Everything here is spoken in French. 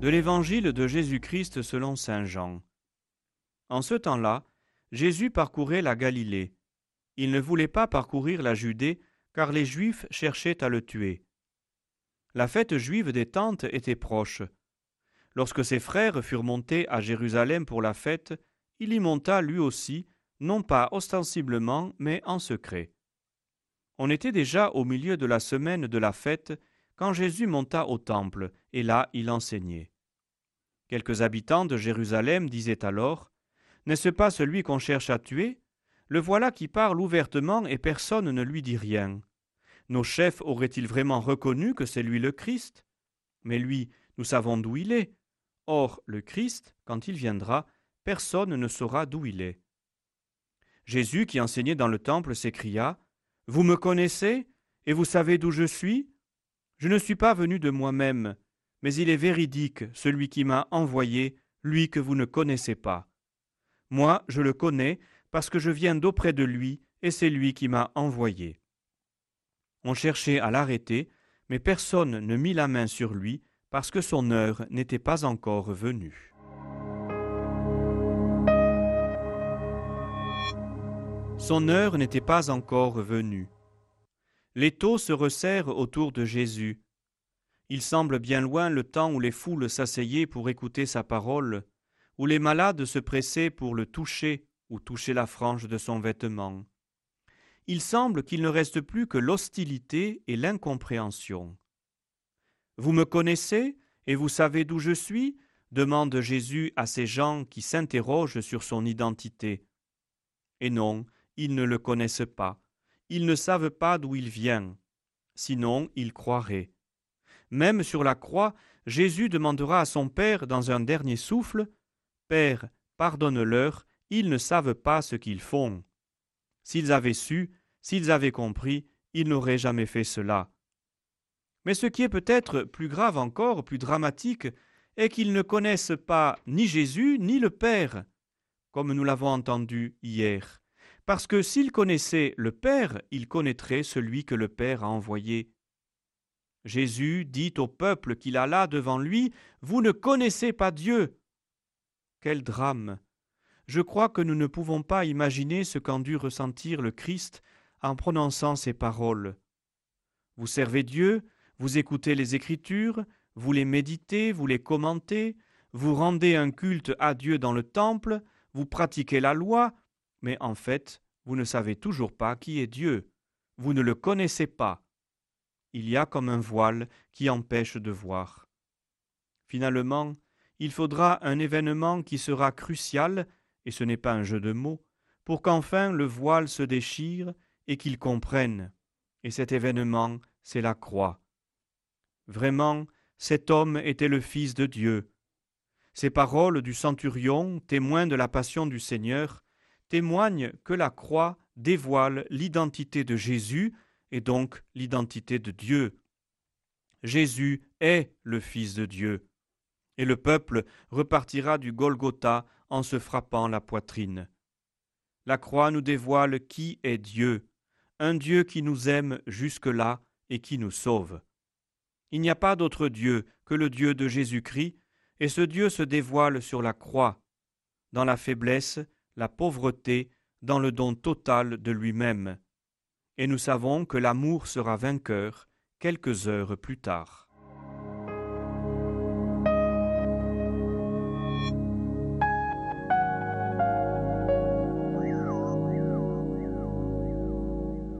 de l'évangile de Jésus-Christ selon Saint Jean. En ce temps-là, Jésus parcourait la Galilée. Il ne voulait pas parcourir la Judée, car les Juifs cherchaient à le tuer. La fête juive des tentes était proche. Lorsque ses frères furent montés à Jérusalem pour la fête, il y monta lui aussi, non pas ostensiblement, mais en secret. On était déjà au milieu de la semaine de la fête, quand Jésus monta au temple, et là il enseignait. Quelques habitants de Jérusalem disaient alors N'est-ce pas celui qu'on cherche à tuer? Le voilà qui parle ouvertement et personne ne lui dit rien. Nos chefs auraient-ils vraiment reconnu que c'est lui le Christ? Mais lui, nous savons d'où il est. Or, le Christ, quand il viendra, personne ne saura d'où il est. Jésus, qui enseignait dans le temple, s'écria Vous me connaissez et vous savez d'où je suis? Je ne suis pas venu de moi-même, mais il est véridique, celui qui m'a envoyé, lui que vous ne connaissez pas. Moi, je le connais, parce que je viens d'auprès de lui, et c'est lui qui m'a envoyé. On cherchait à l'arrêter, mais personne ne mit la main sur lui, parce que son heure n'était pas encore venue. Son heure n'était pas encore venue. Les taux se resserrent autour de Jésus. Il semble bien loin le temps où les foules s'asseyaient pour écouter sa parole, où les malades se pressaient pour le toucher ou toucher la frange de son vêtement. Il semble qu'il ne reste plus que l'hostilité et l'incompréhension. Vous me connaissez et vous savez d'où je suis? demande Jésus à ces gens qui s'interrogent sur son identité. Et non, ils ne le connaissent pas, ils ne savent pas d'où il vient, sinon ils croiraient. Même sur la croix, Jésus demandera à son Père dans un dernier souffle Père, pardonne-leur, ils ne savent pas ce qu'ils font. S'ils avaient su, s'ils avaient compris, ils n'auraient jamais fait cela. Mais ce qui est peut-être plus grave encore, plus dramatique, est qu'ils ne connaissent pas ni Jésus ni le Père, comme nous l'avons entendu hier. Parce que s'ils connaissaient le Père, ils connaîtraient celui que le Père a envoyé. Jésus dit au peuple qu'il a là devant lui Vous ne connaissez pas Dieu. Quel drame Je crois que nous ne pouvons pas imaginer ce qu'en dut ressentir le Christ en prononçant ces paroles. Vous servez Dieu, vous écoutez les Écritures, vous les méditez, vous les commentez, vous rendez un culte à Dieu dans le temple, vous pratiquez la loi, mais en fait, vous ne savez toujours pas qui est Dieu. Vous ne le connaissez pas il y a comme un voile qui empêche de voir. Finalement, il faudra un événement qui sera crucial, et ce n'est pas un jeu de mots, pour qu'enfin le voile se déchire et qu'il comprenne. Et cet événement, c'est la croix. Vraiment, cet homme était le Fils de Dieu. Ces paroles du centurion, témoin de la passion du Seigneur, témoignent que la croix dévoile l'identité de Jésus et donc l'identité de Dieu. Jésus est le Fils de Dieu. Et le peuple repartira du Golgotha en se frappant la poitrine. La croix nous dévoile qui est Dieu, un Dieu qui nous aime jusque-là et qui nous sauve. Il n'y a pas d'autre Dieu que le Dieu de Jésus-Christ, et ce Dieu se dévoile sur la croix, dans la faiblesse, la pauvreté, dans le don total de lui-même et nous savons que l'amour sera vainqueur quelques heures plus tard.